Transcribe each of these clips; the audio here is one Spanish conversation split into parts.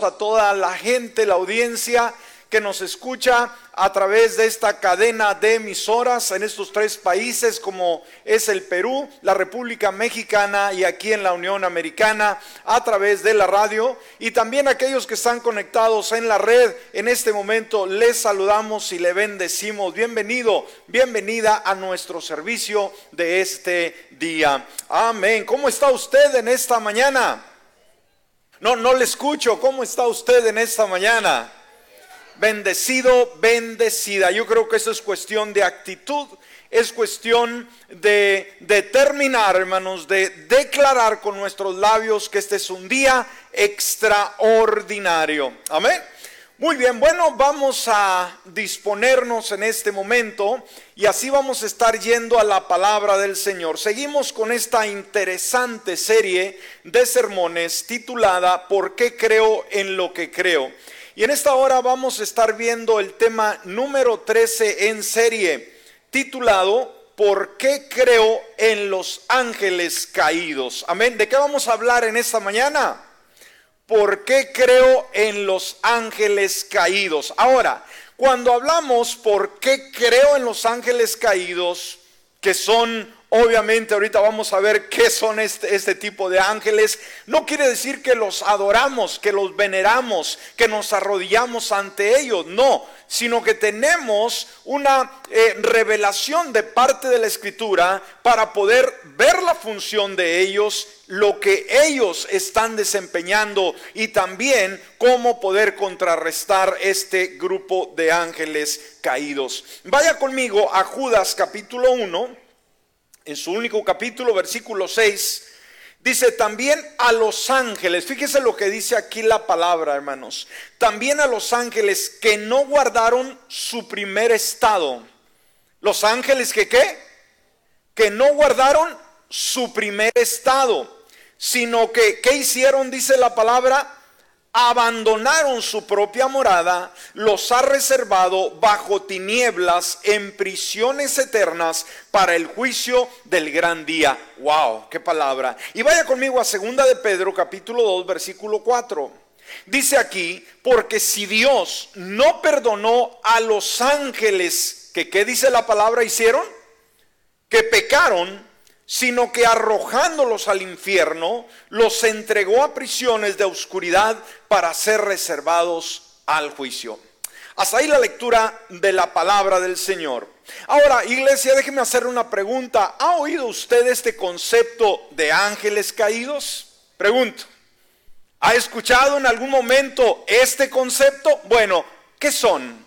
a toda la gente, la audiencia que nos escucha a través de esta cadena de emisoras en estos tres países como es el Perú, la República Mexicana y aquí en la Unión Americana a través de la radio y también aquellos que están conectados en la red. En este momento les saludamos y le bendecimos. Bienvenido, bienvenida a nuestro servicio de este día. Amén. ¿Cómo está usted en esta mañana? No, no le escucho. ¿Cómo está usted en esta mañana? Bendecido, bendecida. Yo creo que eso es cuestión de actitud, es cuestión de determinar, hermanos, de declarar con nuestros labios que este es un día extraordinario. Amén. Muy bien, bueno, vamos a disponernos en este momento y así vamos a estar yendo a la palabra del Señor. Seguimos con esta interesante serie de sermones titulada ¿Por qué creo en lo que creo? Y en esta hora vamos a estar viendo el tema número 13 en serie, titulado ¿Por qué creo en los ángeles caídos? Amén. ¿De qué vamos a hablar en esta mañana? ¿Por qué creo en los ángeles caídos? Ahora, cuando hablamos por qué creo en los ángeles caídos, que son Obviamente ahorita vamos a ver qué son este, este, tipo de ángeles. No quiere decir que los adoramos, que los veneramos, que nos arrodillamos ante ellos. No, sino que tenemos una eh, revelación de parte de la escritura para poder ver la función de ellos, lo que ellos están desempeñando y también cómo poder contrarrestar este grupo de ángeles caídos. Vaya conmigo a Judas capítulo 1 en su único capítulo, versículo 6, dice también a los ángeles, fíjese lo que dice aquí la palabra, hermanos, también a los ángeles que no guardaron su primer estado. Los ángeles que qué? Que no guardaron su primer estado, sino que, ¿qué hicieron? Dice la palabra, abandonaron su propia morada, los ha reservado bajo tinieblas en prisiones eternas para el juicio del gran día. Wow, qué palabra. Y vaya conmigo a segunda de Pedro capítulo 2 versículo 4. Dice aquí, porque si Dios no perdonó a los ángeles que qué dice la palabra hicieron, que pecaron, sino que arrojándolos al infierno, los entregó a prisiones de oscuridad para ser reservados al juicio. Hasta ahí la lectura de la palabra del Señor. Ahora, iglesia, déjeme hacer una pregunta. ¿Ha oído usted este concepto de ángeles caídos? Pregunto. ¿Ha escuchado en algún momento este concepto? Bueno, ¿qué son?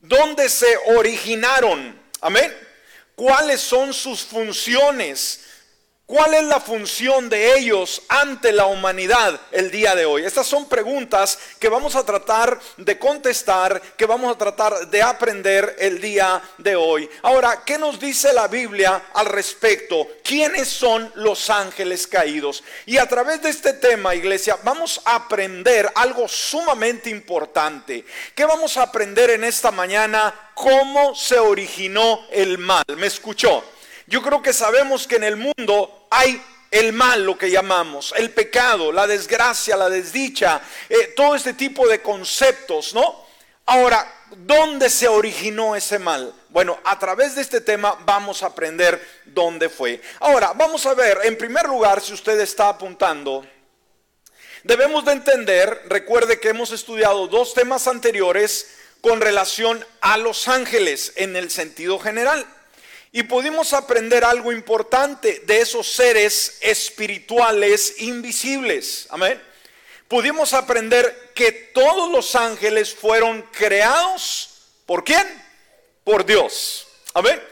¿Dónde se originaron? Amén cuáles son sus funciones, ¿Cuál es la función de ellos ante la humanidad el día de hoy? Estas son preguntas que vamos a tratar de contestar, que vamos a tratar de aprender el día de hoy. Ahora, ¿qué nos dice la Biblia al respecto? ¿Quiénes son los ángeles caídos? Y a través de este tema, iglesia, vamos a aprender algo sumamente importante. ¿Qué vamos a aprender en esta mañana? ¿Cómo se originó el mal? ¿Me escuchó? Yo creo que sabemos que en el mundo hay el mal, lo que llamamos, el pecado, la desgracia, la desdicha, eh, todo este tipo de conceptos, ¿no? Ahora, ¿dónde se originó ese mal? Bueno, a través de este tema vamos a aprender dónde fue. Ahora, vamos a ver, en primer lugar, si usted está apuntando, debemos de entender, recuerde que hemos estudiado dos temas anteriores con relación a los ángeles en el sentido general. Y pudimos aprender algo importante de esos seres espirituales invisibles. Amén. Pudimos aprender que todos los ángeles fueron creados por quién? Por Dios. Amén.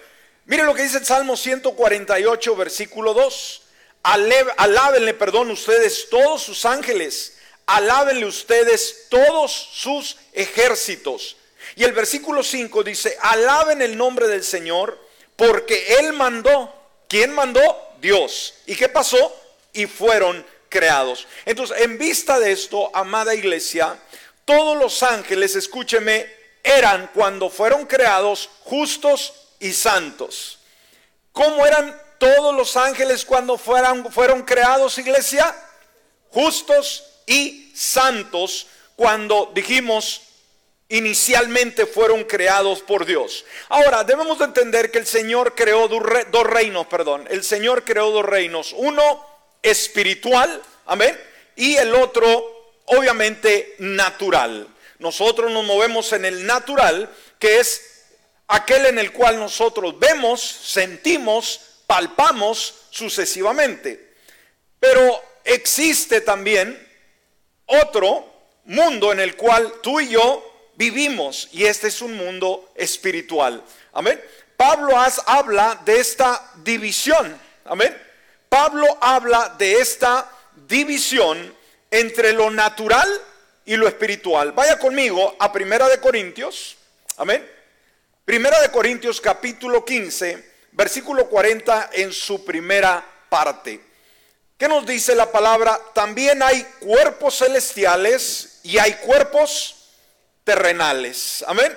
Mire lo que dice el Salmo 148, versículo 2. Alábenle, perdón, ustedes todos sus ángeles. Alábenle ustedes todos sus ejércitos. Y el versículo 5 dice, alaben el nombre del Señor porque Él mandó. ¿Quién mandó? Dios. ¿Y qué pasó? Y fueron creados. Entonces, en vista de esto, amada iglesia, todos los ángeles, escúcheme, eran cuando fueron creados justos y santos. ¿Cómo eran todos los ángeles cuando fueron, creados, iglesia? Justos y santos cuando dijimos inicialmente fueron creados por Dios. Ahora, debemos entender que el Señor creó dos reinos, perdón. El Señor creó dos reinos. Uno espiritual, amén, y el otro obviamente natural. Nosotros nos movemos en el natural, que es aquel en el cual nosotros vemos, sentimos, palpamos sucesivamente. Pero existe también otro mundo en el cual tú y yo vivimos y este es un mundo espiritual. Amén. Pablo habla de esta división. Amén. Pablo habla de esta división entre lo natural y lo espiritual. Vaya conmigo a Primera de Corintios. Amén. Primera de Corintios capítulo 15, versículo 40 en su primera parte. ¿Qué nos dice la palabra? También hay cuerpos celestiales y hay cuerpos terrenales. Amén.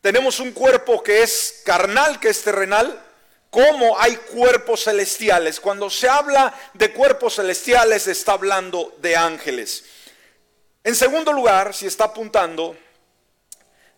Tenemos un cuerpo que es carnal, que es terrenal, como hay cuerpos celestiales. Cuando se habla de cuerpos celestiales, está hablando de ángeles. En segundo lugar, si está apuntando,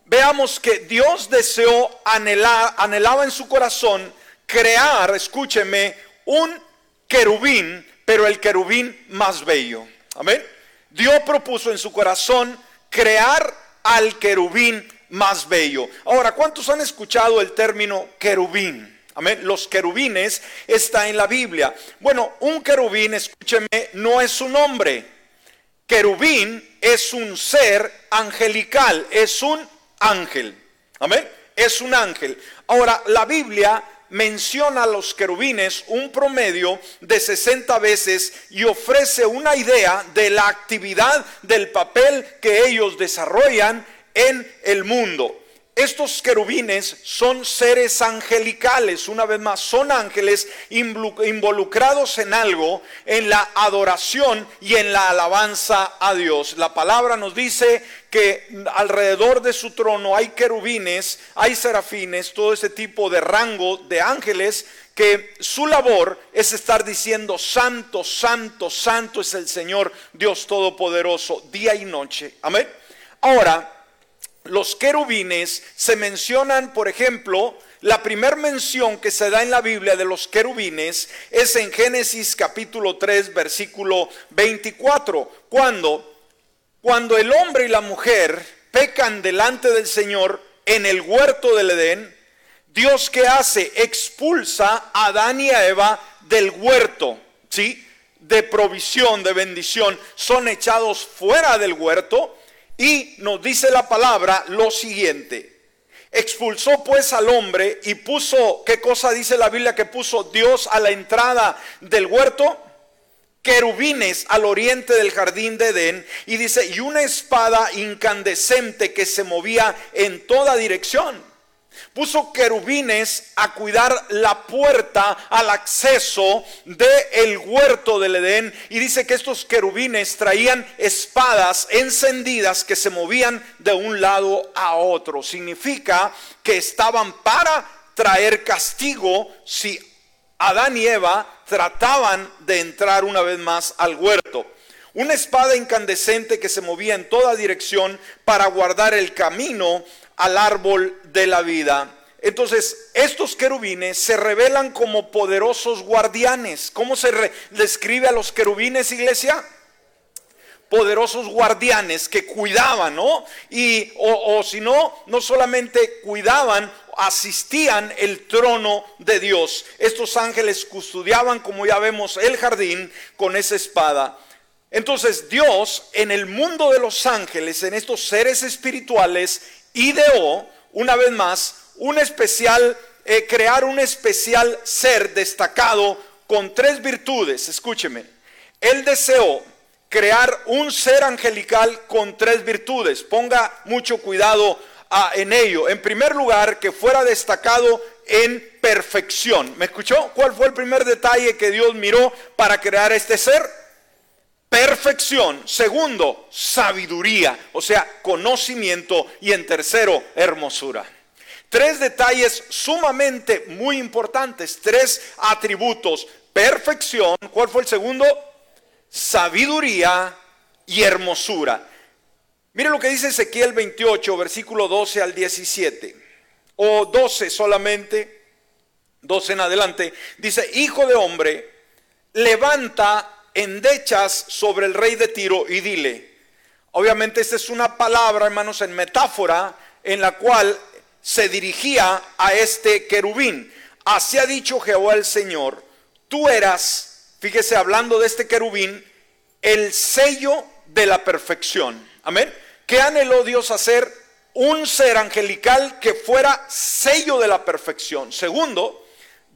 veamos que Dios deseó, anhelar, anhelaba en su corazón crear, escúcheme, un querubín, pero el querubín más bello. Amén. Dios propuso en su corazón crear al querubín más bello. Ahora, ¿cuántos han escuchado el término querubín? Amén. Los querubines está en la Biblia. Bueno, un querubín, escúcheme, no es un nombre. Querubín es un ser angelical, es un ángel. Amén. Es un ángel. Ahora, la Biblia menciona a los querubines un promedio de 60 veces y ofrece una idea de la actividad del papel que ellos desarrollan en el mundo. Estos querubines son seres angelicales, una vez más, son ángeles involucrados en algo, en la adoración y en la alabanza a Dios. La palabra nos dice que alrededor de su trono hay querubines, hay serafines, todo ese tipo de rango de ángeles que su labor es estar diciendo, santo, santo, santo es el Señor Dios Todopoderoso, día y noche. Amén. Ahora, los querubines se mencionan, por ejemplo, la primera mención que se da en la Biblia de los querubines es en Génesis capítulo 3, versículo 24, cuando cuando el hombre y la mujer pecan delante del Señor en el huerto del Edén, Dios que hace expulsa a Adán y a Eva del huerto, ¿sí? De provisión, de bendición, son echados fuera del huerto y nos dice la palabra lo siguiente. Expulsó pues al hombre y puso, ¿qué cosa dice la Biblia que puso Dios a la entrada del huerto? querubines al oriente del jardín de Edén y dice, y una espada incandescente que se movía en toda dirección. Puso querubines a cuidar la puerta al acceso del el huerto del Edén y dice que estos querubines traían espadas encendidas que se movían de un lado a otro. Significa que estaban para traer castigo si Adán y Eva trataban de entrar una vez más al huerto. Una espada incandescente que se movía en toda dirección para guardar el camino al árbol de la vida. Entonces, estos querubines se revelan como poderosos guardianes. ¿Cómo se describe a los querubines, iglesia? Poderosos guardianes que cuidaban, ¿no? Y, o, o si no, no solamente cuidaban asistían el trono de Dios. Estos ángeles custodiaban, como ya vemos, el jardín con esa espada. Entonces Dios en el mundo de los ángeles, en estos seres espirituales, ideó una vez más un especial, eh, crear un especial ser destacado con tres virtudes. Escúcheme, Él deseó crear un ser angelical con tres virtudes. Ponga mucho cuidado en ello. En primer lugar, que fuera destacado en perfección. ¿Me escuchó? ¿Cuál fue el primer detalle que Dios miró para crear este ser? Perfección. Segundo, sabiduría, o sea, conocimiento. Y en tercero, hermosura. Tres detalles sumamente muy importantes, tres atributos. Perfección, ¿cuál fue el segundo? Sabiduría y hermosura. Mire lo que dice Ezequiel 28, versículo 12 al 17, o 12 solamente, 12 en adelante. Dice, hijo de hombre, levanta endechas sobre el rey de Tiro y dile. Obviamente esta es una palabra, hermanos, en metáfora, en la cual se dirigía a este querubín. Así ha dicho Jehová el Señor, tú eras, fíjese hablando de este querubín, el sello de la perfección. Amén. ¿Qué anheló Dios hacer? Un ser angelical que fuera sello de la perfección. Segundo,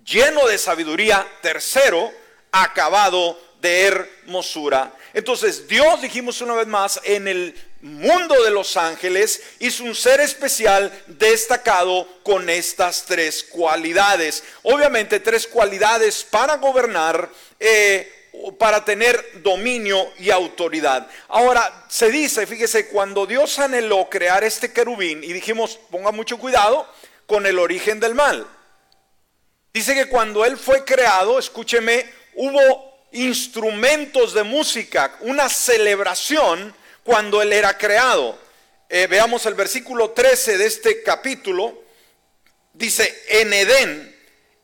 lleno de sabiduría. Tercero, acabado de hermosura. Entonces Dios, dijimos una vez más, en el mundo de los ángeles hizo un ser especial destacado con estas tres cualidades. Obviamente tres cualidades para gobernar. Eh, para tener dominio y autoridad. Ahora, se dice, fíjese, cuando Dios anheló crear este querubín, y dijimos, ponga mucho cuidado con el origen del mal. Dice que cuando él fue creado, escúcheme, hubo instrumentos de música, una celebración cuando él era creado. Eh, veamos el versículo 13 de este capítulo. Dice, en Edén,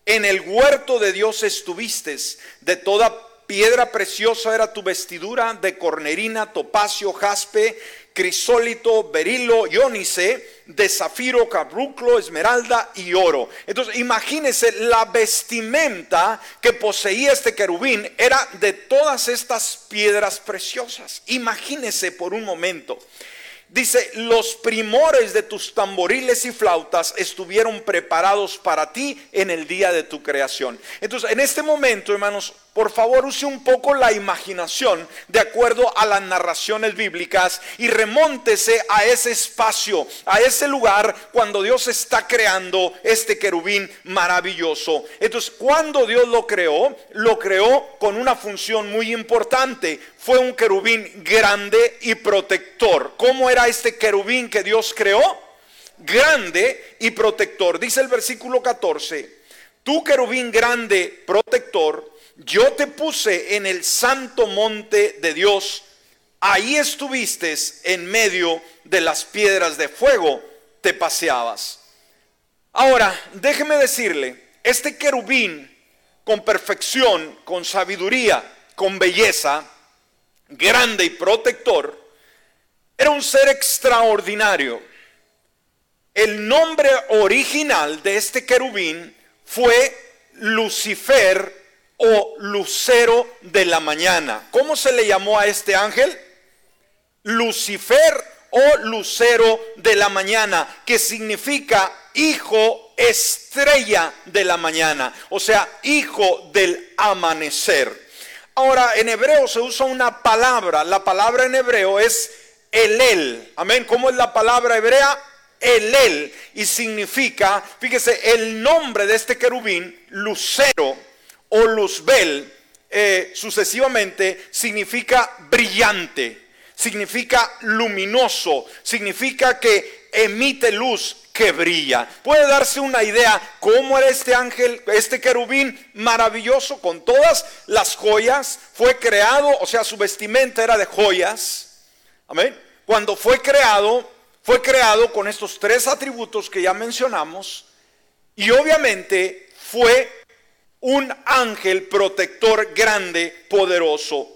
en el huerto de Dios estuviste, de toda piedra preciosa era tu vestidura, de cornerina, topacio, jaspe, crisólito, berilo, iónice, de zafiro, cabruclo, esmeralda y oro. Entonces, imagínense la vestimenta que poseía este querubín era de todas estas piedras preciosas. Imagínense por un momento. Dice, los primores de tus tamboriles y flautas estuvieron preparados para ti en el día de tu creación. Entonces, en este momento, hermanos, por favor use un poco la imaginación de acuerdo a las narraciones bíblicas y remóntese a ese espacio, a ese lugar cuando Dios está creando este querubín maravilloso. Entonces, cuando Dios lo creó, lo creó con una función muy importante. Fue un querubín grande y protector. ¿Cómo era este querubín que Dios creó? Grande y protector. Dice el versículo 14, tú querubín grande, protector, yo te puse en el santo monte de Dios, ahí estuviste en medio de las piedras de fuego, te paseabas. Ahora, déjeme decirle, este querubín con perfección, con sabiduría, con belleza, grande y protector, era un ser extraordinario. El nombre original de este querubín fue Lucifer o lucero de la mañana. ¿Cómo se le llamó a este ángel? Lucifer o lucero de la mañana, que significa hijo estrella de la mañana, o sea, hijo del amanecer. Ahora, en hebreo se usa una palabra, la palabra en hebreo es elel. Amén, ¿cómo es la palabra hebrea? Elel y significa, fíjese, el nombre de este querubín, lucero o luzbel eh, sucesivamente significa brillante, significa luminoso, significa que emite luz que brilla. Puede darse una idea cómo era este ángel, este querubín maravilloso con todas las joyas. Fue creado, o sea, su vestimenta era de joyas. Amén. Cuando fue creado, fue creado con estos tres atributos que ya mencionamos. Y obviamente fue un ángel protector grande, poderoso.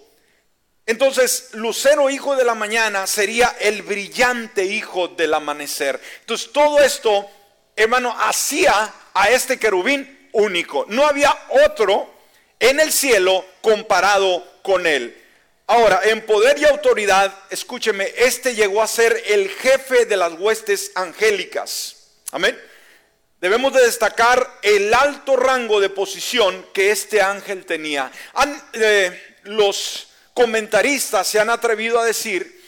Entonces, Lucero, hijo de la mañana, sería el brillante hijo del amanecer. Entonces, todo esto, hermano, hacía a este querubín único. No había otro en el cielo comparado con él. Ahora, en poder y autoridad, escúcheme, este llegó a ser el jefe de las huestes angélicas. Amén debemos de destacar el alto rango de posición que este ángel tenía. Eh, los comentaristas se han atrevido a decir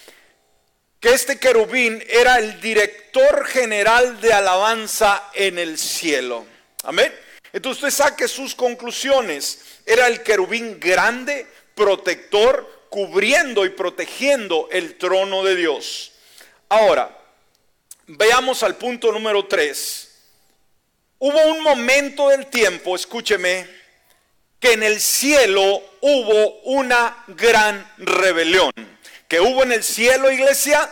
que este querubín era el director general de alabanza en el cielo. Amén. Entonces usted saque sus conclusiones. Era el querubín grande, protector, cubriendo y protegiendo el trono de Dios. Ahora, veamos al punto número 3 Hubo un momento del tiempo, escúcheme, que en el cielo hubo una gran rebelión. ¿Que hubo en el cielo, iglesia?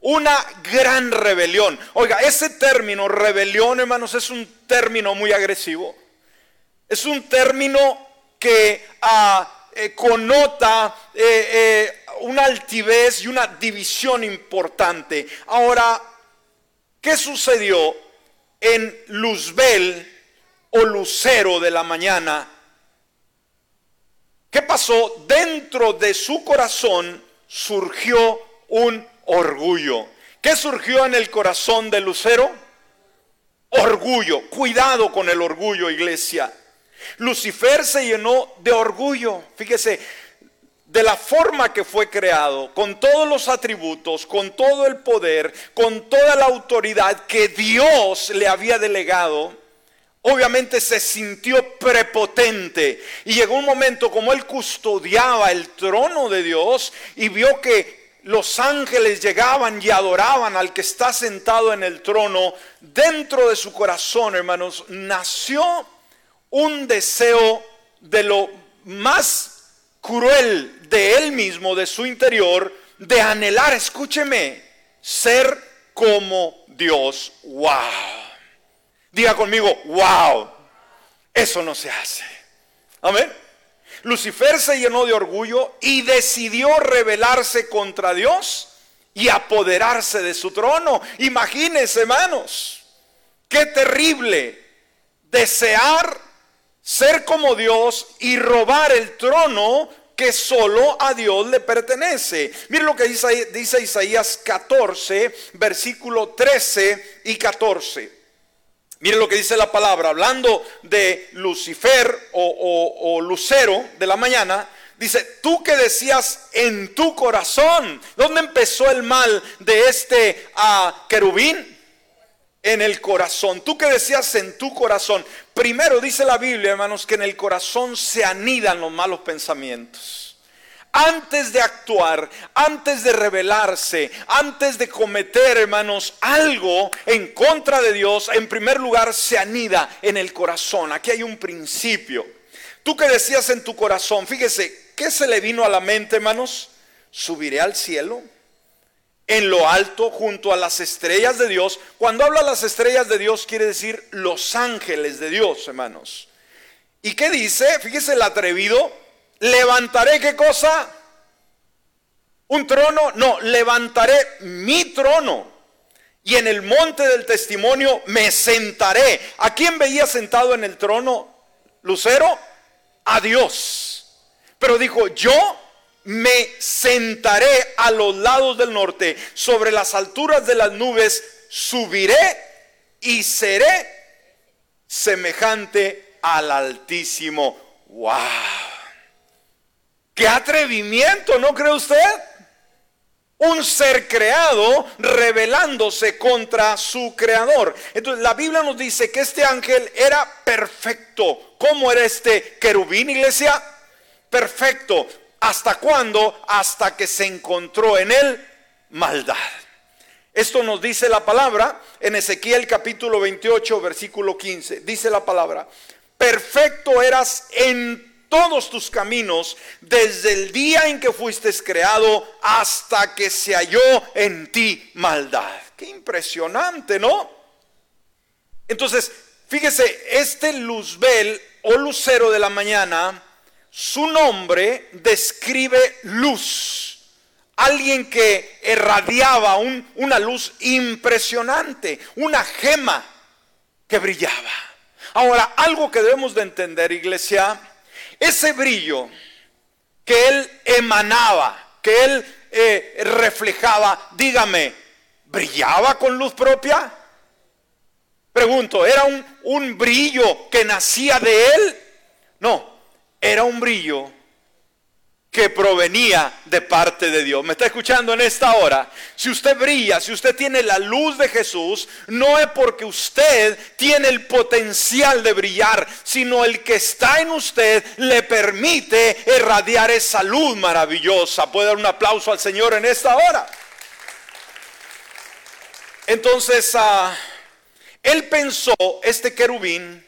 una gran rebelión. Oiga, ese término rebelión, hermanos, es un término muy agresivo. Es un término que ah, eh, connota eh, eh, una altivez y una división importante. Ahora, ¿qué sucedió en Luzbel o Lucero de la mañana? ¿Qué pasó? Dentro de su corazón surgió un orgullo. ¿Qué surgió en el corazón de Lucero? Orgullo. Cuidado con el orgullo, iglesia. Lucifer se llenó de orgullo. Fíjese, de la forma que fue creado, con todos los atributos, con todo el poder, con toda la autoridad que Dios le había delegado, obviamente se sintió prepotente. Y llegó un momento como él custodiaba el trono de Dios y vio que los ángeles llegaban y adoraban al que está sentado en el trono, dentro de su corazón, hermanos, nació un deseo de lo más cruel de él mismo, de su interior, de anhelar, escúcheme, ser como Dios. ¡Wow! Diga conmigo, wow. Eso no se hace. Amén. Lucifer se llenó de orgullo y decidió rebelarse contra Dios y apoderarse de su trono. Imagínense, hermanos, qué terrible desear ser como Dios y robar el trono que solo a Dios le pertenece. Mire lo que dice, Isaías 14, versículo 13 y 14. Mire lo que dice la palabra, hablando de Lucifer o, Lucero de la mañana, dice, tú que decías en tu corazón, ¿dónde empezó el mal de este uh, querubín? en el corazón. Tú que decías en tu corazón. Primero dice la Biblia, hermanos, que en el corazón se anidan los malos pensamientos. Antes de actuar, antes de rebelarse, antes de cometer, hermanos, algo en contra de Dios, en primer lugar se anida en el corazón. Aquí hay un principio. Tú que decías en tu corazón, fíjese, ¿qué se le vino a la mente, hermanos? ¿Subiré al cielo? En lo alto junto a las estrellas de Dios. Cuando habla las estrellas de Dios quiere decir los ángeles de Dios, hermanos. ¿Y qué dice? Fíjese el atrevido, levantaré qué cosa? Un trono, no, levantaré mi trono. Y en el monte del testimonio me sentaré. ¿A quién veía sentado en el trono? Lucero, a Dios. Pero dijo, yo me sentaré a los lados del norte, sobre las alturas de las nubes, subiré y seré semejante al Altísimo. ¡Wow! ¡Qué atrevimiento! ¿No cree usted? Un ser creado rebelándose contra su creador. Entonces la Biblia nos dice que este ángel era perfecto. ¿Cómo era este querubín, iglesia? Perfecto. ¿Hasta cuándo? Hasta que se encontró en él maldad. Esto nos dice la palabra en Ezequiel capítulo 28, versículo 15. Dice la palabra, perfecto eras en todos tus caminos desde el día en que fuiste creado hasta que se halló en ti maldad. Qué impresionante, ¿no? Entonces, fíjese, este luzbel o lucero de la mañana su nombre describe luz. Alguien que irradiaba una luz impresionante, una gema que brillaba. Ahora, algo que debemos de entender, iglesia, ese brillo que él emanaba, que él eh, reflejaba, dígame, ¿brillaba con luz propia? Pregunto, ¿era un, un brillo que nacía de él? No, era un brillo que provenía de parte de Dios. ¿Me está escuchando en esta hora? Si usted brilla, si usted tiene la luz de Jesús, no es porque usted tiene el potencial de brillar, sino el que está en usted le permite irradiar esa luz maravillosa. ¿Puede dar un aplauso al Señor en esta hora? Entonces, ah, él pensó, este querubín,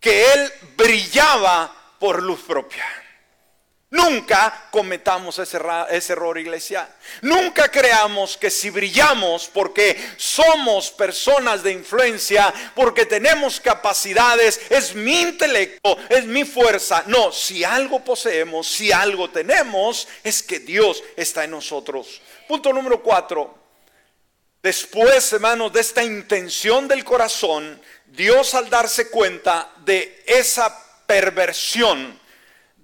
que él brillaba por luz propia. Nunca cometamos ese, error, iglesia. Nunca creamos que si brillamos porque somos personas de influencia, porque tenemos capacidades, es mi intelecto, es mi fuerza. No, si algo poseemos, si algo tenemos, es que Dios está en nosotros. Punto número cuatro. Después, hermanos, de esta intención del corazón, Dios al darse cuenta de esa perversión,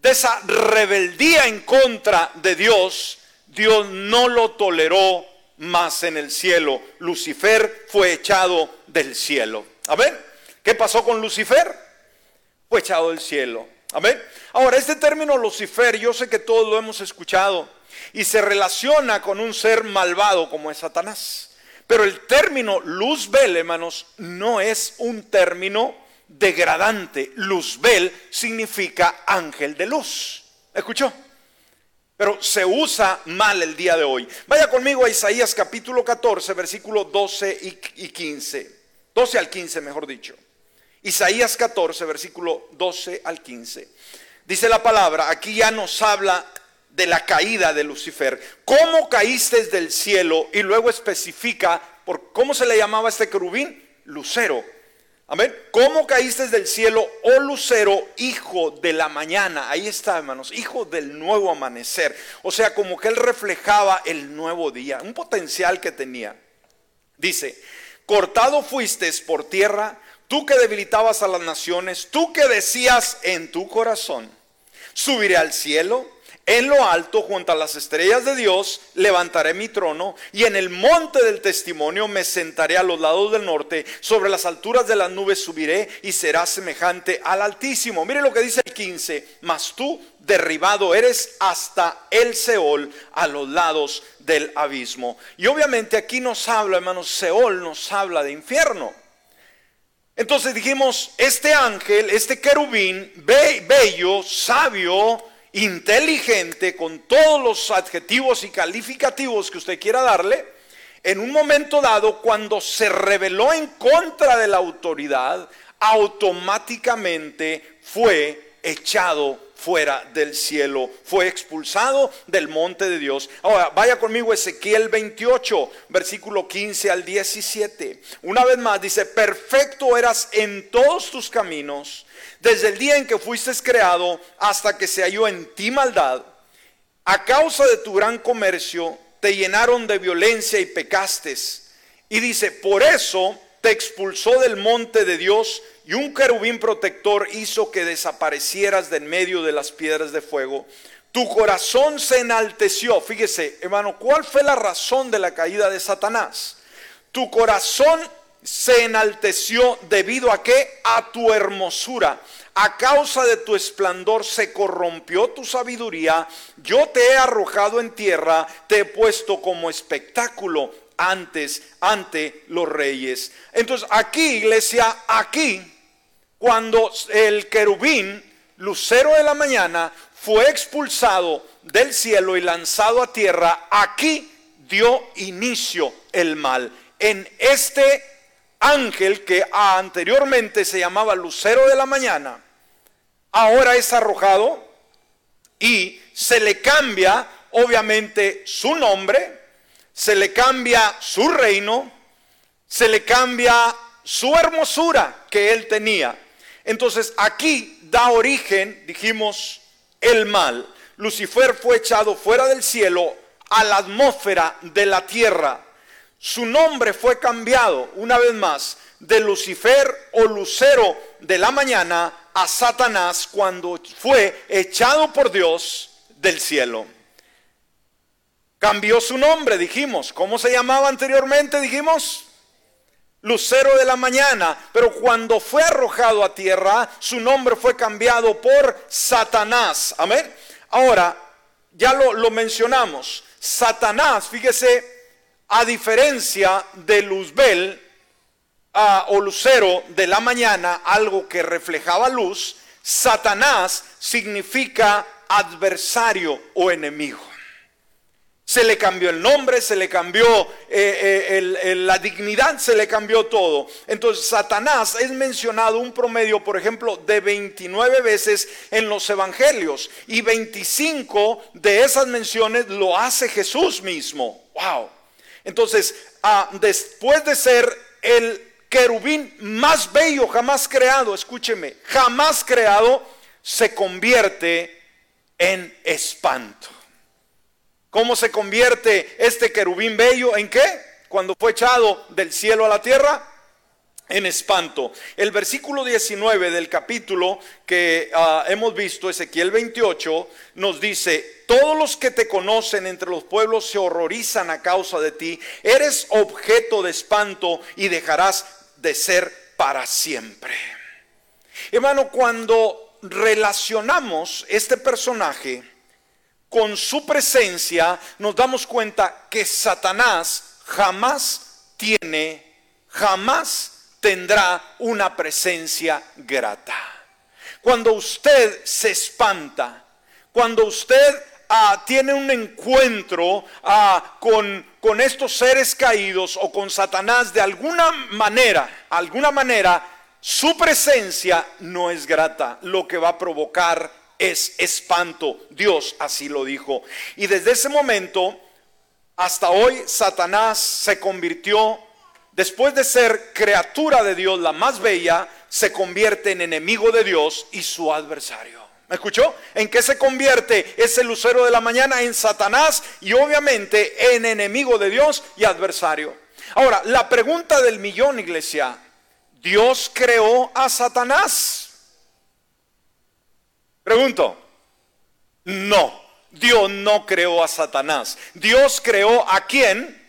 de esa rebeldía en contra de Dios, Dios no lo toleró más en el cielo. Lucifer fue echado del cielo. Amén. ¿Qué pasó con Lucifer? Fue echado del cielo. Amén. Ahora, este término Lucifer, yo sé que todos lo hemos escuchado y se relaciona con un ser malvado como es Satanás. Pero el término Luzbel, hermanos, no es un término degradante. Luzbel significa ángel de luz. ¿Escuchó? Pero se usa mal el día de hoy. Vaya conmigo a Isaías capítulo 14, versículos 12 y 15. 12 al 15, mejor dicho. Isaías 14, versículo 12 al 15. Dice la palabra, aquí ya nos habla de la caída de Lucifer. ¿Cómo caíste del cielo? Y luego especifica por cómo se le llamaba este querubín, lucero. Amén. ¿Cómo caíste del cielo, oh lucero, hijo de la mañana? Ahí está, hermanos, hijo del nuevo amanecer. O sea, como que él reflejaba el nuevo día, un potencial que tenía. Dice, cortado fuiste por tierra, tú que debilitabas a las naciones, tú que decías en tu corazón, subiré al cielo en lo alto, junto a las estrellas de Dios, levantaré mi trono y en el monte del testimonio me sentaré a los lados del norte. Sobre las alturas de las nubes subiré y será semejante al Altísimo. Mire lo que dice el 15. Mas tú derribado eres hasta el Seol, a los lados del abismo. Y obviamente aquí nos habla, hermanos, Seol nos habla de infierno. Entonces dijimos, este ángel, este querubín, bello, sabio, inteligente, con todos los adjetivos y calificativos que usted quiera darle, en un momento dado, cuando se rebeló en contra de la autoridad, automáticamente fue echado fuera del cielo, fue expulsado del monte de Dios. Ahora, vaya conmigo Ezequiel 28, versículo 15 al 17. Una vez más dice, perfecto eras en todos tus caminos desde el día en que fuiste creado hasta que se halló en ti maldad, a causa de tu gran comercio, te llenaron de violencia y pecastes. Y dice, por eso te expulsó del monte de Dios y un querubín protector hizo que desaparecieras de en medio de las piedras de fuego. Tu corazón se enalteció. Fíjese, hermano, ¿cuál fue la razón de la caída de Satanás? Tu corazón se enalteció debido a qué? A tu hermosura. A causa de tu esplendor se corrompió tu sabiduría. Yo te he arrojado en tierra, te he puesto como espectáculo antes ante los reyes. Entonces aquí, iglesia, aquí, cuando el querubín, lucero de la mañana, fue expulsado del cielo y lanzado a tierra, aquí dio inicio el mal. En este ángel que anteriormente se llamaba lucero de la mañana, ahora es arrojado y se le cambia obviamente su nombre, se le cambia su reino, se le cambia su hermosura que él tenía. Entonces aquí da origen, dijimos, el mal. Lucifer fue echado fuera del cielo a la atmósfera de la tierra su nombre fue cambiado una vez más de Lucifer o Lucero de la mañana a Satanás cuando fue echado por Dios del cielo. Cambió su nombre, dijimos. ¿Cómo se llamaba anteriormente? Dijimos. Lucero de la mañana, pero cuando fue arrojado a tierra, su nombre fue cambiado por Satanás. Amén. Ahora, ya lo, lo mencionamos. Satanás, fíjese, a diferencia de Luzbel o lucero de la mañana, algo que reflejaba luz, Satanás significa adversario o enemigo. Se le cambió el nombre, se le cambió eh, eh, la dignidad, se le cambió todo. Entonces Satanás es mencionado un promedio, por ejemplo, de 29 veces en los evangelios y 25 de esas menciones lo hace Jesús mismo. Wow. Entonces, ah, después de ser el querubín más bello jamás creado, escúcheme, jamás creado, se convierte en espanto. ¿Cómo se convierte este querubín bello en qué? Cuando fue echado del cielo a la tierra, en espanto. El versículo 19 del capítulo que ah, hemos visto, Ezequiel 28, nos dice, todos los que te conocen entre los pueblos se horrorizan a causa de ti, eres objeto de espanto y dejarás de ser para siempre. Hermano, cuando relacionamos este personaje, con su presencia, nos damos cuenta que Satanás jamás tiene, jamás tendrá una presencia grata. Cuando usted se espanta, cuando usted ah, tiene un encuentro ah, con, con estos seres caídos o con Satanás de alguna manera, alguna manera, su presencia no es grata, lo que va a provocar es espanto. Dios así lo dijo. Y desde ese momento hasta hoy Satanás se convirtió, después de ser criatura de Dios, la más bella, se convierte en enemigo de Dios y su adversario. ¿Me escuchó? ¿En qué se convierte ese lucero de la mañana? En Satanás y obviamente en enemigo de Dios y adversario. Ahora, la pregunta del millón, iglesia, ¿Dios creó a Satanás? Pregunto, no, Dios no creó a Satanás. Dios creó a quién?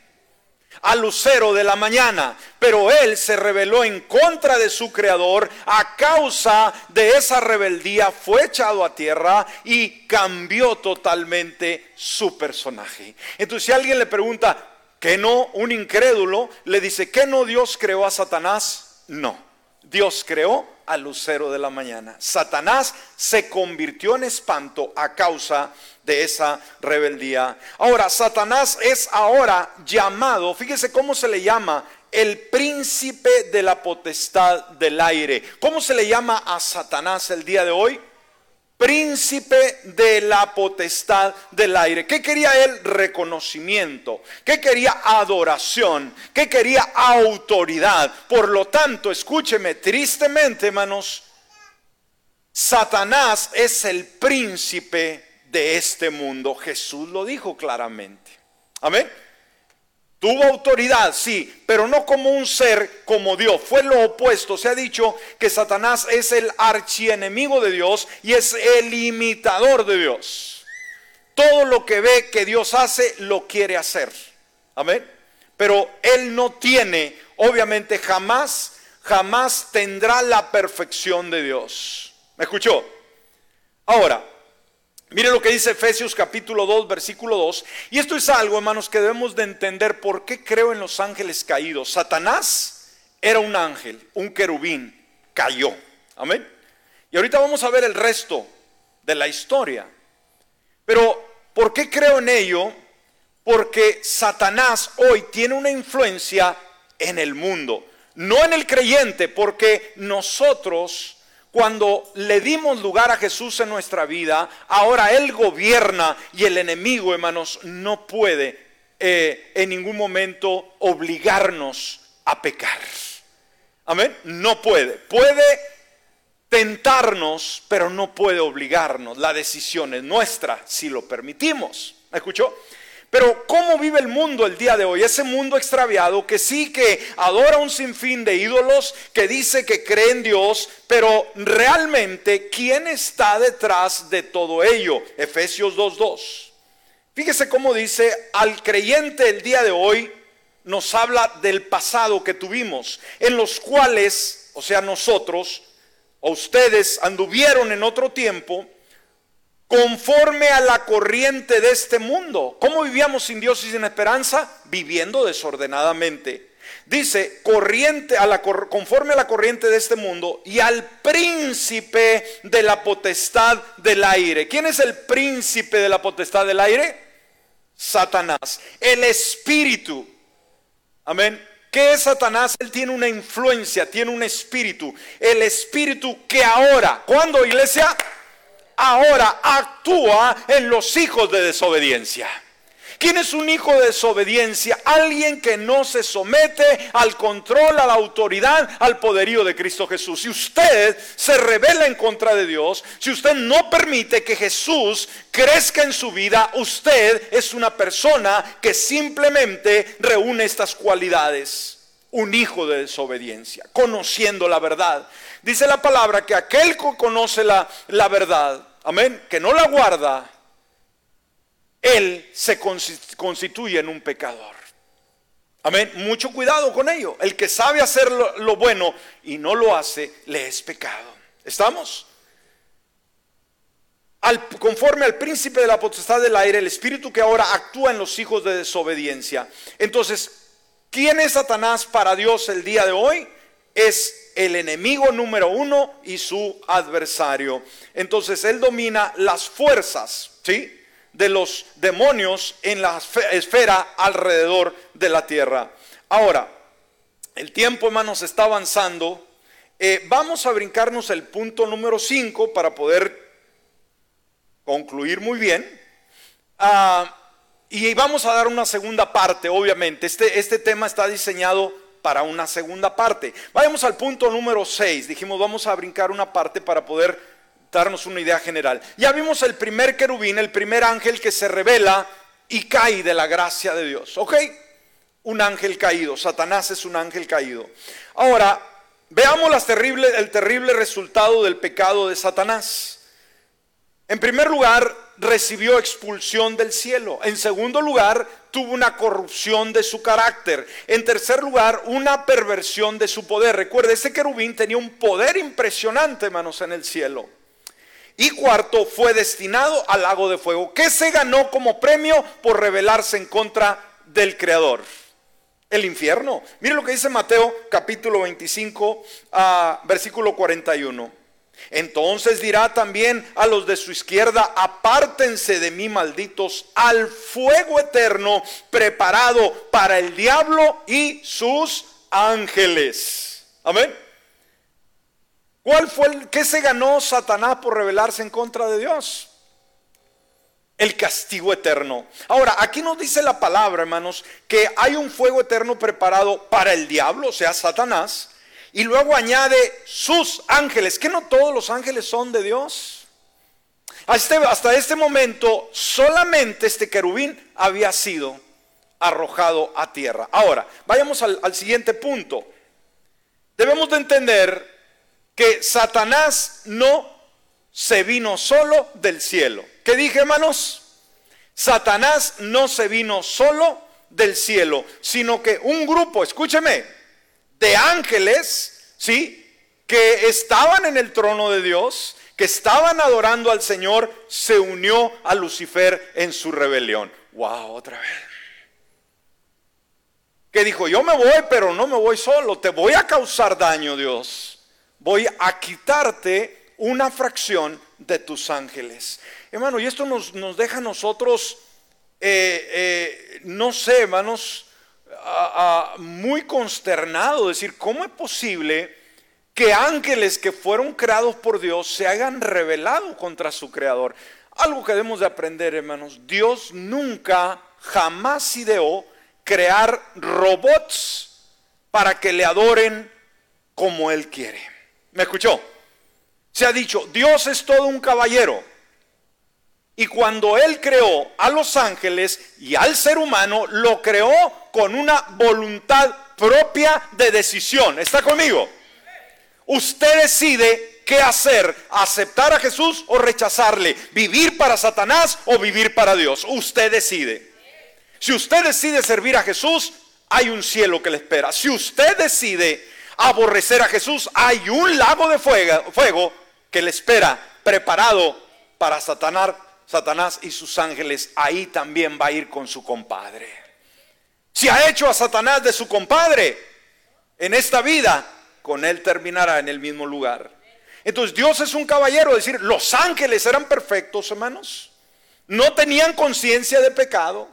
Al lucero de la mañana, pero él se rebeló en contra de su creador. A causa de esa rebeldía fue echado a tierra y cambió totalmente su personaje. Entonces, si alguien le pregunta, ¿que no? Un incrédulo le dice, ¿que no Dios creó a Satanás? No, Dios creó al lucero de la mañana. Satanás se convirtió en espanto a causa de esa rebeldía. Ahora, Satanás es ahora llamado, fíjese cómo se le llama, el príncipe de la potestad del aire. ¿Cómo se le llama a Satanás el día de hoy? príncipe de la potestad del aire. ¿Qué quería él? Reconocimiento. ¿Qué quería? Adoración. ¿Qué quería? Autoridad. Por lo tanto, escúcheme, tristemente, hermanos, Satanás es el príncipe de este mundo. Jesús lo dijo claramente. Amén. Tuvo autoridad, sí, pero no como un ser como Dios. Fue lo opuesto. Se ha dicho que Satanás es el archienemigo de Dios y es el imitador de Dios. Todo lo que ve que Dios hace, lo quiere hacer. Amén. Pero él no tiene, obviamente jamás, jamás tendrá la perfección de Dios. ¿Me escuchó? Ahora, Mire lo que dice Efesios capítulo 2, versículo 2. Y esto es algo, hermanos, que debemos de entender por qué creo en los ángeles caídos. Satanás era un ángel, un querubín, cayó. Amén. Y ahorita vamos a ver el resto de la historia. Pero, ¿por qué creo en ello? Porque Satanás hoy tiene una influencia en el mundo, no en el creyente, porque nosotros cuando le dimos lugar a Jesús en nuestra vida, ahora Él gobierna y el enemigo, hermanos, no puede eh, en ningún momento obligarnos a pecar. Amén. No puede. Puede tentarnos, pero no puede obligarnos. La decisión es nuestra si lo permitimos. ¿Me escuchó? Pero ¿cómo vive el mundo el día de hoy? Ese mundo extraviado que sí que adora un sinfín de ídolos, que dice que cree en Dios, pero realmente ¿quién está detrás de todo ello? Efesios 2.2. Fíjese cómo dice, al creyente el día de hoy nos habla del pasado que tuvimos, en los cuales, o sea, nosotros o ustedes anduvieron en otro tiempo, conforme a la corriente de este mundo. ¿Cómo vivíamos sin Dios y sin esperanza? Viviendo desordenadamente. Dice, corriente a la, conforme a la corriente de este mundo y al príncipe de la potestad del aire. ¿Quién es el príncipe de la potestad del aire? Satanás, el espíritu. Amén. ¿Qué es Satanás? Él tiene una influencia, tiene un espíritu. El espíritu que ahora, ¿cuándo iglesia? Ahora actúa en los hijos de desobediencia. ¿Quién es un hijo de desobediencia? Alguien que no se somete al control, a la autoridad, al poderío de Cristo Jesús. Si usted se revela en contra de Dios, si usted no permite que Jesús crezca en su vida, usted es una persona que simplemente reúne estas cualidades. Un hijo de desobediencia, conociendo la verdad. Dice la palabra que aquel que conoce la, la verdad, amén, que no la guarda, él se constituye en un pecador. Amén. Mucho cuidado con ello. El que sabe hacer lo, bueno y no lo hace, le es pecado. ¿Estamos? Al, conforme al príncipe de la potestad del aire, el espíritu que ahora actúa en los hijos de desobediencia. Entonces, ¿quién es Satanás para Dios el día de hoy? Es el enemigo número uno y su adversario. Entonces, él domina las fuerzas, ¿sí? de los demonios en la esfera alrededor de la tierra. Ahora, el tiempo, hermanos, está avanzando. Eh, vamos a brincarnos el punto número 5 para poder concluir muy bien. Ah, y vamos a dar una segunda parte, obviamente. Este, este tema está diseñado para una segunda parte. Vayamos al punto número 6. Dijimos, vamos a brincar una parte para poder darnos una idea general. Ya vimos el primer querubín, el primer ángel que se revela y cae de la gracia de Dios. ¿Ok? Un ángel caído. Satanás es un ángel caído. Ahora, veamos el terrible resultado del pecado de Satanás. En primer lugar, recibió expulsión del cielo. En segundo lugar, tuvo una corrupción de su carácter. En tercer lugar, una perversión de su poder. Recuerde, ese querubín tenía un poder impresionante, hermanos, en el cielo. Y cuarto, fue destinado al lago de fuego, que se ganó como premio por rebelarse en contra del Creador. El infierno. Mire lo que dice Mateo capítulo 25, ah, versículo 41. Entonces dirá también a los de su izquierda, apártense de mí malditos al fuego eterno preparado para el diablo y sus ángeles. Amén. ¿Cuál fue el que se ganó Satanás por rebelarse en contra de Dios? El castigo eterno. Ahora, aquí nos dice la palabra, hermanos, que hay un fuego eterno preparado para el diablo, o sea, Satanás, y luego añade sus ángeles, que no todos los ángeles son de Dios. Hasta este, hasta este momento, solamente este querubín había sido arrojado a tierra. Ahora, vayamos al, al siguiente punto. Debemos de entender que Satanás no se vino solo del cielo. ¿Qué dije, hermanos? Satanás no se vino solo del cielo, sino que un grupo, escúcheme, de ángeles, ¿sí? Que estaban en el trono de Dios, que estaban adorando al Señor, se unió a Lucifer en su rebelión. Wow, otra vez. Que dijo, yo me voy, pero no me voy solo, te voy a causar daño, Dios voy a quitarte una fracción de tus ángeles. Hermano, y esto nos, deja a nosotros, eh, eh, no sé, hermanos, muy consternado, decir, ¿cómo es posible que ángeles que fueron creados por Dios se hayan revelado contra su creador? Algo que debemos de aprender, hermanos, Dios nunca, jamás ideó crear robots para que le adoren como Él quiere. ¿Me escuchó? Se ha dicho, Dios es todo un caballero. Y cuando Él creó a los ángeles y al ser humano, lo creó con una voluntad propia de decisión. ¿Está conmigo? Usted decide qué hacer, aceptar a Jesús o rechazarle, vivir para Satanás o vivir para Dios. Usted decide. Si usted decide servir a Jesús, hay un cielo que le espera. Si usted decide aborrecer a Jesús, hay un lago de fuego, que le espera preparado para Satanás, Satanás y sus ángeles. Ahí también va a ir con su compadre. Si ha hecho a Satanás de su compadre en esta vida, con él terminará en el mismo lugar. Entonces Dios es un caballero, es decir, los ángeles eran perfectos, hermanos. No tenían conciencia de pecado.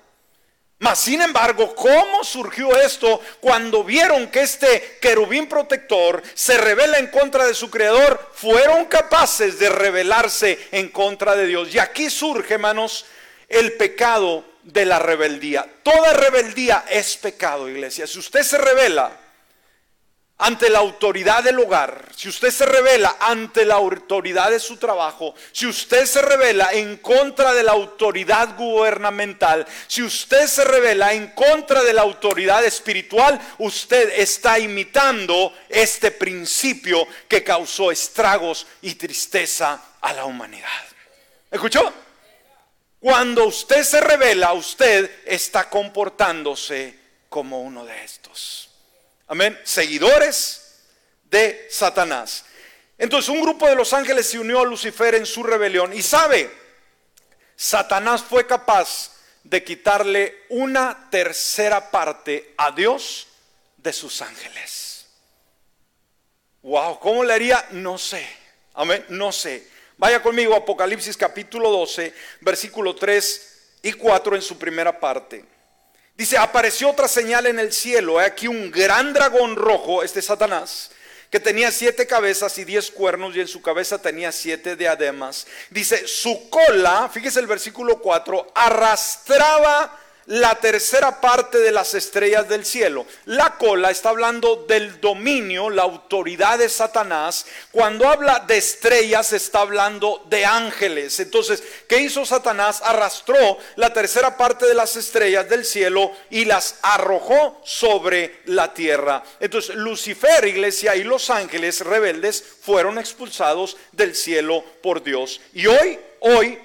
Mas, sin embargo, ¿cómo surgió esto cuando vieron que este querubín protector se revela en contra de su creador? Fueron capaces de rebelarse en contra de Dios. Y aquí surge, hermanos, el pecado de la rebeldía. Toda rebeldía es pecado, iglesia. Si usted se revela ante la autoridad del hogar, si usted se revela ante la autoridad de su trabajo, si usted se revela en contra de la autoridad gubernamental, si usted se revela en contra de la autoridad espiritual, usted está imitando este principio que causó estragos y tristeza a la humanidad. ¿Escuchó? Cuando usted se revela, usted está comportándose como uno de estos. Amén. Seguidores de Satanás. Entonces un grupo de los ángeles se unió a Lucifer en su rebelión y sabe, Satanás fue capaz de quitarle una tercera parte a Dios de sus ángeles. Wow, ¿cómo le haría? No sé. Amén, no sé. Vaya conmigo Apocalipsis capítulo 12, versículo 3 y 4 en su primera parte. Dice, apareció otra señal en el cielo, Hay aquí un gran dragón rojo, este Satanás, que tenía siete cabezas y diez cuernos y en su cabeza tenía siete diademas. Dice, su cola, fíjese el versículo 4, arrastraba la tercera parte de las estrellas del cielo. La cola está hablando del dominio, la autoridad de Satanás. Cuando habla de estrellas está hablando de ángeles. Entonces, ¿qué hizo Satanás? Arrastró la tercera parte de las estrellas del cielo y las arrojó sobre la tierra. Entonces, Lucifer, iglesia, y los ángeles rebeldes fueron expulsados del cielo por Dios. Y hoy, hoy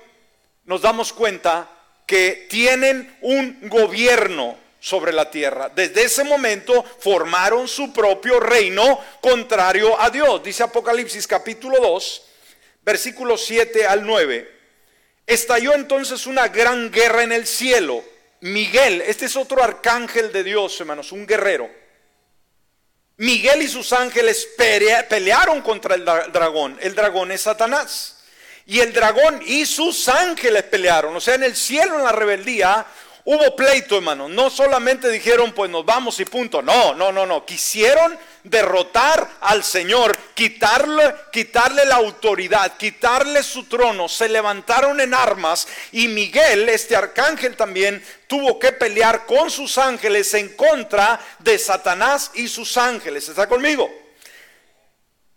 nos damos cuenta que tienen un gobierno sobre la tierra. Desde ese momento formaron su propio reino contrario a Dios. Dice Apocalipsis capítulo 2, versículos 7 al 9. Estalló entonces una gran guerra en el cielo. Miguel, este es otro arcángel de Dios, hermanos, un guerrero. Miguel y sus ángeles pelearon contra el dragón. El dragón es Satanás. Y el dragón y sus ángeles pelearon. O sea, en el cielo, en la rebeldía, hubo pleito, hermano. No solamente dijeron, pues nos vamos y punto. No, no, no, no. Quisieron derrotar al Señor, quitarle, quitarle la autoridad, quitarle su trono. Se levantaron en armas y Miguel, este arcángel también, tuvo que pelear con sus ángeles en contra de Satanás y sus ángeles. ¿Está conmigo?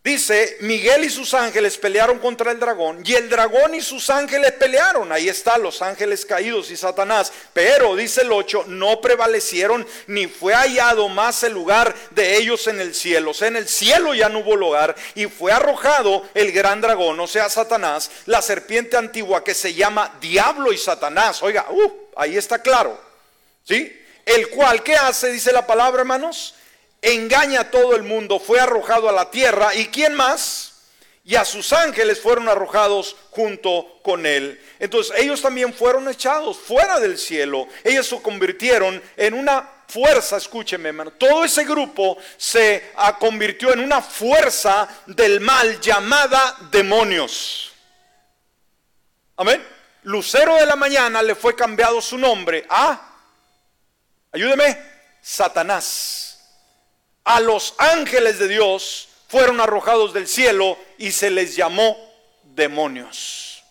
Dice, Miguel y sus ángeles pelearon contra el dragón y el dragón y sus ángeles pelearon. Ahí están los ángeles caídos y Satanás. Pero, dice el 8, no prevalecieron ni fue hallado más el lugar de ellos en el cielo. O sea, en el cielo ya no hubo lugar y fue arrojado el gran dragón, o sea, Satanás, la serpiente antigua que se llama Diablo y Satanás. Oiga, uh, ahí está claro. ¿Sí? El cual, ¿qué hace? Dice la palabra, hermanos engaña a todo el mundo, fue arrojado a la tierra. ¿Y quién más? Y a sus ángeles fueron arrojados junto con él. Entonces ellos también fueron echados fuera del cielo. Ellos se convirtieron en una fuerza, escúcheme hermano, todo ese grupo se ah, convirtió en una fuerza del mal llamada demonios. Amén. Lucero de la mañana le fue cambiado su nombre a, ayúdeme, Satanás a los ángeles de Dios fueron arrojados del cielo y se les llamó demonios.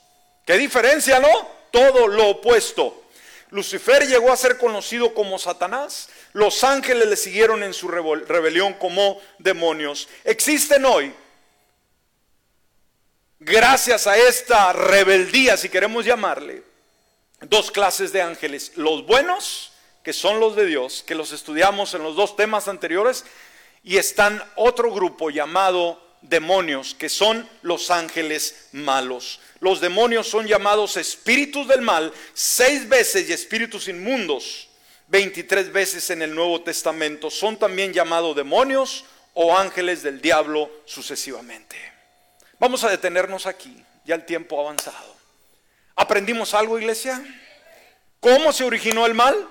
¿Qué diferencia, no? Todo lo opuesto. Lucifer llegó a ser conocido como Satanás. Los ángeles le siguieron en su rebelión como demonios. Existen hoy, gracias a esta rebeldía, si queremos llamarle, dos clases de ángeles. Los buenos que son los de Dios, que los estudiamos en los dos temas anteriores, y están otro grupo llamado demonios, que son los ángeles malos. Los demonios son llamados espíritus del mal seis veces y espíritus inmundos 23 veces en el Nuevo Testamento. Son también llamados demonios o ángeles del diablo sucesivamente. Vamos a detenernos aquí, ya el tiempo ha avanzado. ¿Aprendimos algo, iglesia? ¿Cómo se originó el mal?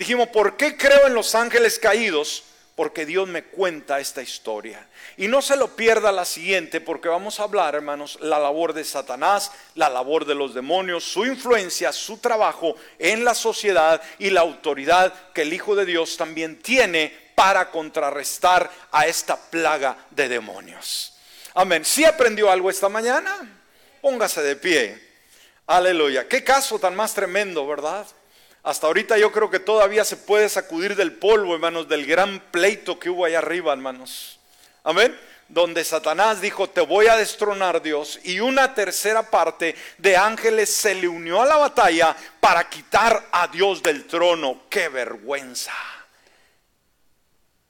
Dijimos, ¿por qué creo en los ángeles caídos? porque Dios me cuenta esta historia. Y no se lo pierda la siguiente, porque vamos a hablar, hermanos, la labor de Satanás, la labor de los demonios, su influencia, su trabajo en la sociedad y la autoridad que el Hijo de Dios también tiene para contrarrestar a esta plaga de demonios. Amén. ¿Sí aprendió algo esta mañana? Póngase de pie. Aleluya. Qué caso tan más tremendo, ¿verdad? Hasta ahorita yo creo que todavía se puede sacudir del polvo, hermanos, del gran pleito que hubo allá arriba, hermanos. Amén. Donde Satanás dijo, te voy a destronar Dios. Y una tercera parte de ángeles se le unió a la batalla para quitar a Dios del trono. ¡Qué vergüenza!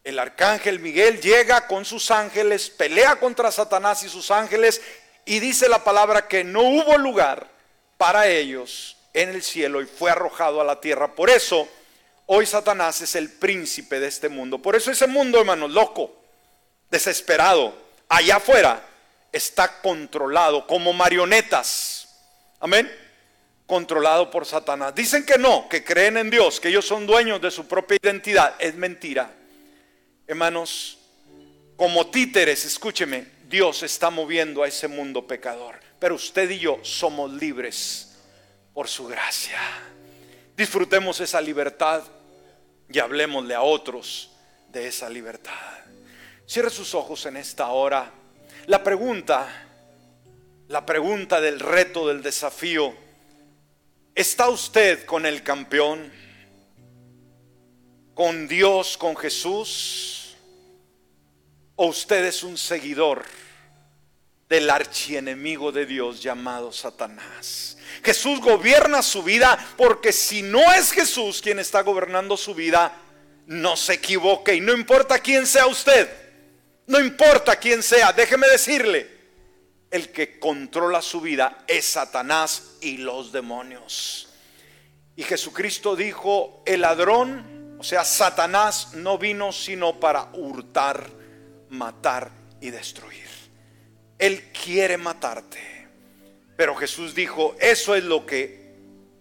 El arcángel Miguel llega con sus ángeles, pelea contra Satanás y sus ángeles y dice la palabra que no hubo lugar para ellos en el cielo y fue arrojado a la tierra. Por eso, hoy Satanás es el príncipe de este mundo. Por eso ese mundo, hermanos, loco, desesperado, allá afuera, está controlado como marionetas. Amén. Controlado por Satanás. Dicen que no, que creen en Dios, que ellos son dueños de su propia identidad. Es mentira. Hermanos, como títeres, escúcheme, Dios está moviendo a ese mundo pecador. Pero usted y yo somos libres por su gracia. Disfrutemos esa libertad y hablemosle a otros de esa libertad. Cierre sus ojos en esta hora. La pregunta, la pregunta del reto, del desafío, ¿está usted con el campeón? ¿Con Dios, con Jesús? ¿O usted es un seguidor del archienemigo de Dios llamado Satanás? Jesús gobierna su vida porque si no es Jesús quien está gobernando su vida, no se equivoque y no importa quién sea usted, no importa quién sea, déjeme decirle, el que controla su vida es Satanás y los demonios. Y Jesucristo dijo, el ladrón, o sea, Satanás no vino sino para hurtar, matar y destruir. Él quiere matarte. Pero Jesús dijo, eso es lo que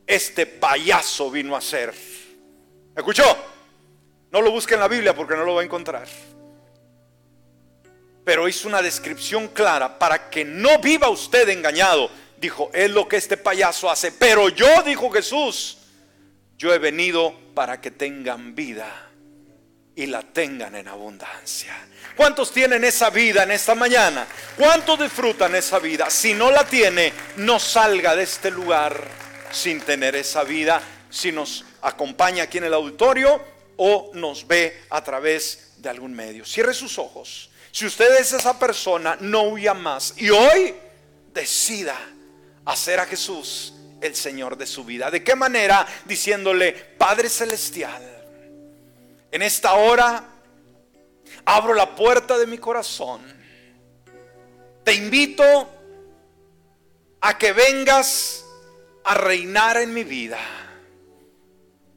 este payaso vino a hacer. ¿Escuchó? No lo busque en la Biblia porque no lo va a encontrar. Pero hizo una descripción clara para que no viva usted engañado. Dijo, es lo que este payaso hace. Pero yo, dijo Jesús, yo he venido para que tengan vida y la tengan en abundancia. ¿Cuántos tienen esa vida en esta mañana? ¿Cuántos disfrutan esa vida? Si no la tiene, no salga de este lugar sin tener esa vida. Si nos acompaña aquí en el auditorio o nos ve a través de algún medio. Cierre sus ojos. Si usted es esa persona, no huya más. Y hoy decida hacer a Jesús el Señor de su vida. ¿De qué manera? Diciéndole, Padre Celestial, en esta hora abro la puerta de mi corazón. Te invito a que vengas a reinar en mi vida.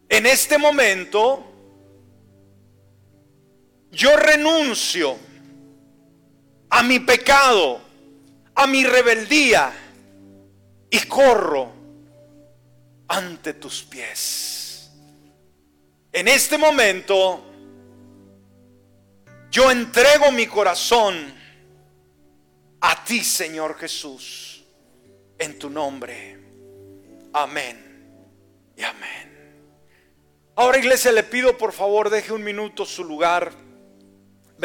En este momento yo renuncio a mi pecado, a mi rebeldía y corro ante tus pies. En este momento, yo entrego mi corazón a ti, Señor Jesús, en tu nombre. Amén y amén. Ahora, iglesia, le pido por favor, deje un minuto su lugar.